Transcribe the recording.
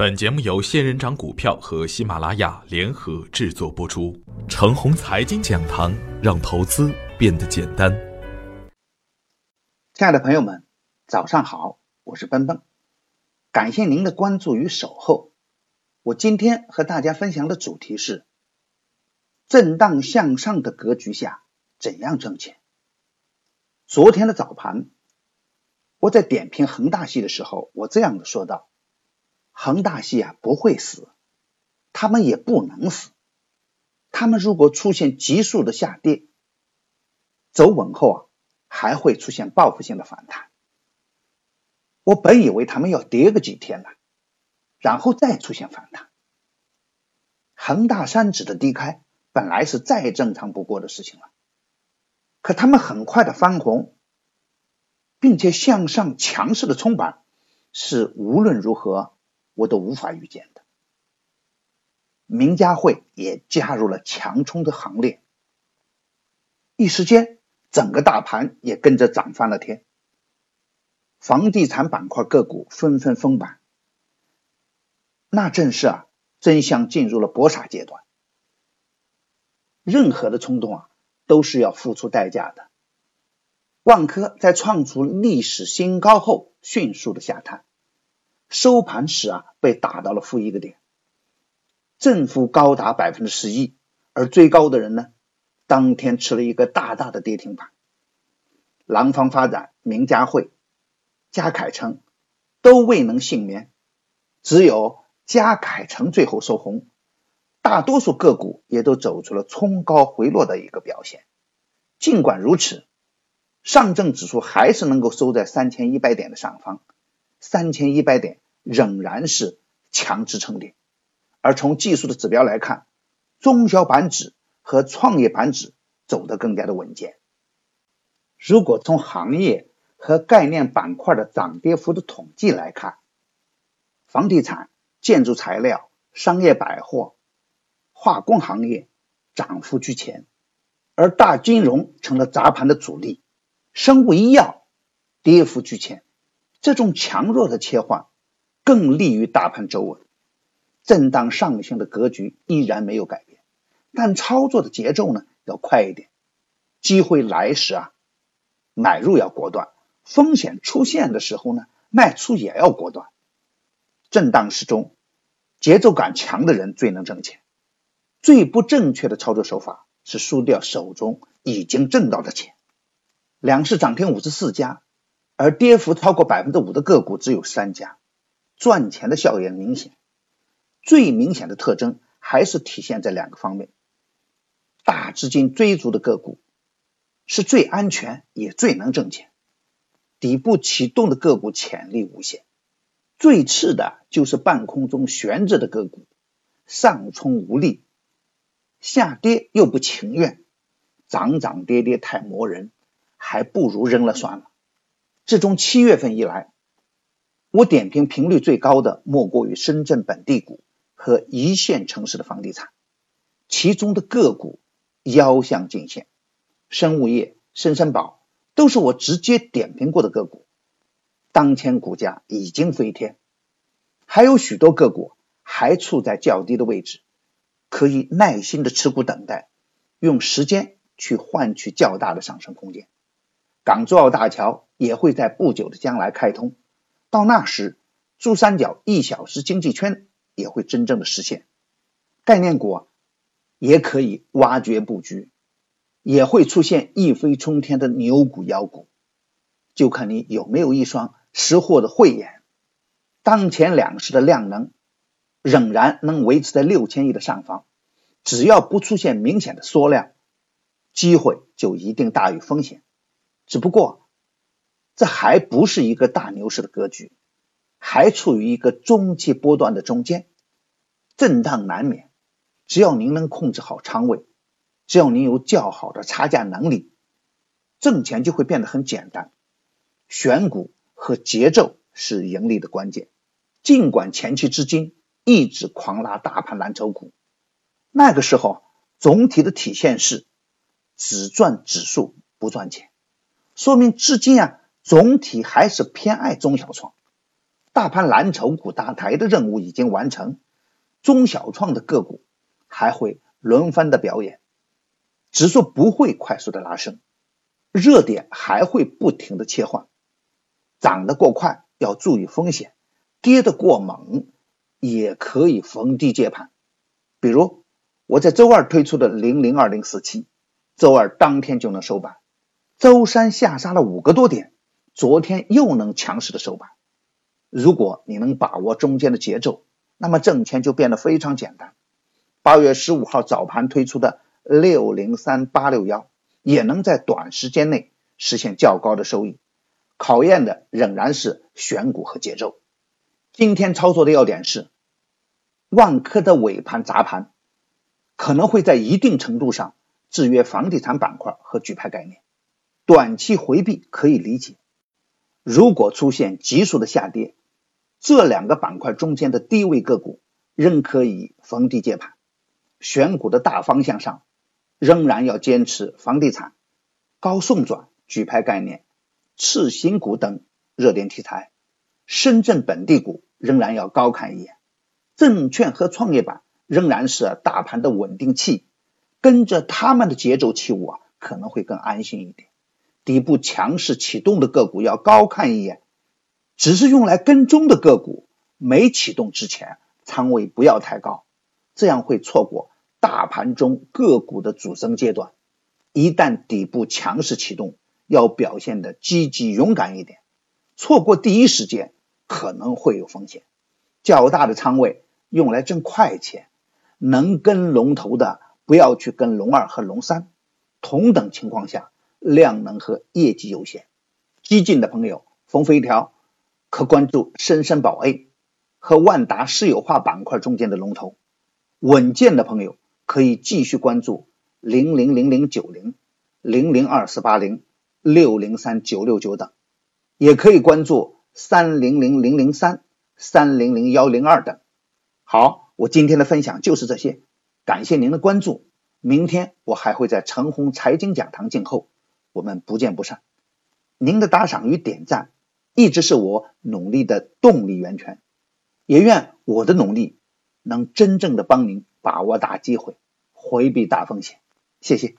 本节目由仙人掌股票和喜马拉雅联合制作播出。程红财经讲堂，让投资变得简单。亲爱的朋友们，早上好，我是奔奔，感谢您的关注与守候。我今天和大家分享的主题是：震荡向上的格局下怎样挣钱。昨天的早盘，我在点评恒大系的时候，我这样的说道。恒大系啊不会死，他们也不能死。他们如果出现急速的下跌，走稳后啊还会出现报复性的反弹。我本以为他们要跌个几天呢，然后再出现反弹。恒大三指的低开本来是再正常不过的事情了，可他们很快的翻红，并且向上强势的冲板，是无论如何。我都无法预见的，名家汇也加入了强冲的行列，一时间整个大盘也跟着涨翻了天，房地产板块个股纷纷封板，那正是啊，真相进入了搏杀阶段，任何的冲动啊都是要付出代价的。万科在创出历史新高后，迅速的下探。收盘时啊，被打到了负一个点，振幅高达百分之十一，而最高的人呢，当天吃了一个大大的跌停板。廊坊发展、名家汇、嘉凯城都未能幸免，只有嘉凯城最后收红，大多数个股也都走出了冲高回落的一个表现。尽管如此，上证指数还是能够收在三千一百点的上方。三千一百点仍然是强支撑点，而从技术的指标来看，中小板指和创业板指走得更加的稳健。如果从行业和概念板块的涨跌幅的统计来看，房地产、建筑材料、商业百货、化工行业涨幅居前，而大金融成了砸盘的主力，生物医药跌幅居前。这种强弱的切换更利于大盘走稳，震荡上行的格局依然没有改变，但操作的节奏呢要快一点。机会来时啊，买入要果断；风险出现的时候呢，卖出也要果断。震荡时中，节奏感强的人最能挣钱。最不正确的操作手法是输掉手中已经挣到的钱。两市涨停五十四家。而跌幅超过百分之五的个股只有三家，赚钱的效应明显。最明显的特征还是体现在两个方面：大资金追逐的个股是最安全也最能挣钱；底部启动的个股潜力无限。最次的就是半空中悬着的个股，上冲无力，下跌又不情愿，涨涨跌跌太磨人，还不如扔了算了。自从七月份以来，我点评频率最高的莫过于深圳本地股和一线城市的房地产，其中的个股腰向尽现，生物业、深深宝都是我直接点评过的个股，当前股价已经飞天，还有许多个股还处在较低的位置，可以耐心的持股等待，用时间去换取较大的上升空间。港珠澳大桥也会在不久的将来开通，到那时，珠三角一小时经济圈也会真正的实现。概念股也可以挖掘布局，也会出现一飞冲天的牛股妖股，就看你有没有一双识货的慧眼。当前两市的量能仍然能维持在六千亿的上方，只要不出现明显的缩量，机会就一定大于风险。只不过，这还不是一个大牛市的格局，还处于一个中期波段的中间，震荡难免。只要您能控制好仓位，只要您有较好的差价能力，挣钱就会变得很简单。选股和节奏是盈利的关键。尽管前期资金一直狂拉大盘蓝筹股，那个时候总体的体现是只赚指数不赚钱。说明资金啊，总体还是偏爱中小创，大盘蓝筹股搭台的任务已经完成，中小创的个股还会轮番的表演，指数不会快速的拉升，热点还会不停的切换，涨得过快要注意风险，跌得过猛也可以逢低接盘。比如我在周二推出的零零二零四七，周二当天就能收板，周三下杀了五个多点，昨天又能强势的收板。如果你能把握中间的节奏，那么挣钱就变得非常简单。八月十五号早盘推出的六零三八六幺，也能在短时间内实现较高的收益。考验的仍然是选股和节奏。今天操作的要点是，万科的尾盘砸盘，可能会在一定程度上制约房地产板块和举牌概念，短期回避可以理解。如果出现急速的下跌，这两个板块中间的低位个股仍可以逢低接盘，选股的大方向上仍然要坚持房地产、高送转、举牌概念、次新股等热点题材。深圳本地股仍然要高看一眼，证券和创业板仍然是大盘的稳定器，跟着他们的节奏起舞啊，可能会更安心一点。底部强势启动的个股要高看一眼。只是用来跟踪的个股，没启动之前仓位不要太高，这样会错过大盘中个股的主升阶段。一旦底部强势启动，要表现的积极勇敢一点，错过第一时间可能会有风险。较大的仓位用来挣快钱，能跟龙头的不要去跟龙二和龙三。同等情况下，量能和业绩优先。激进的朋友逢飞条。可关注深深宝 A 和万达私有化板块中间的龙头，稳健的朋友可以继续关注零零零零九零、零零二四八零、六零三九六九等，也可以关注三零零零零三、三零零幺零二等。好，我今天的分享就是这些，感谢您的关注。明天我还会在陈红财经讲堂静候，我们不见不散。您的打赏与点赞。一直是我努力的动力源泉，也愿我的努力能真正的帮您把握大机会，回避大风险。谢谢。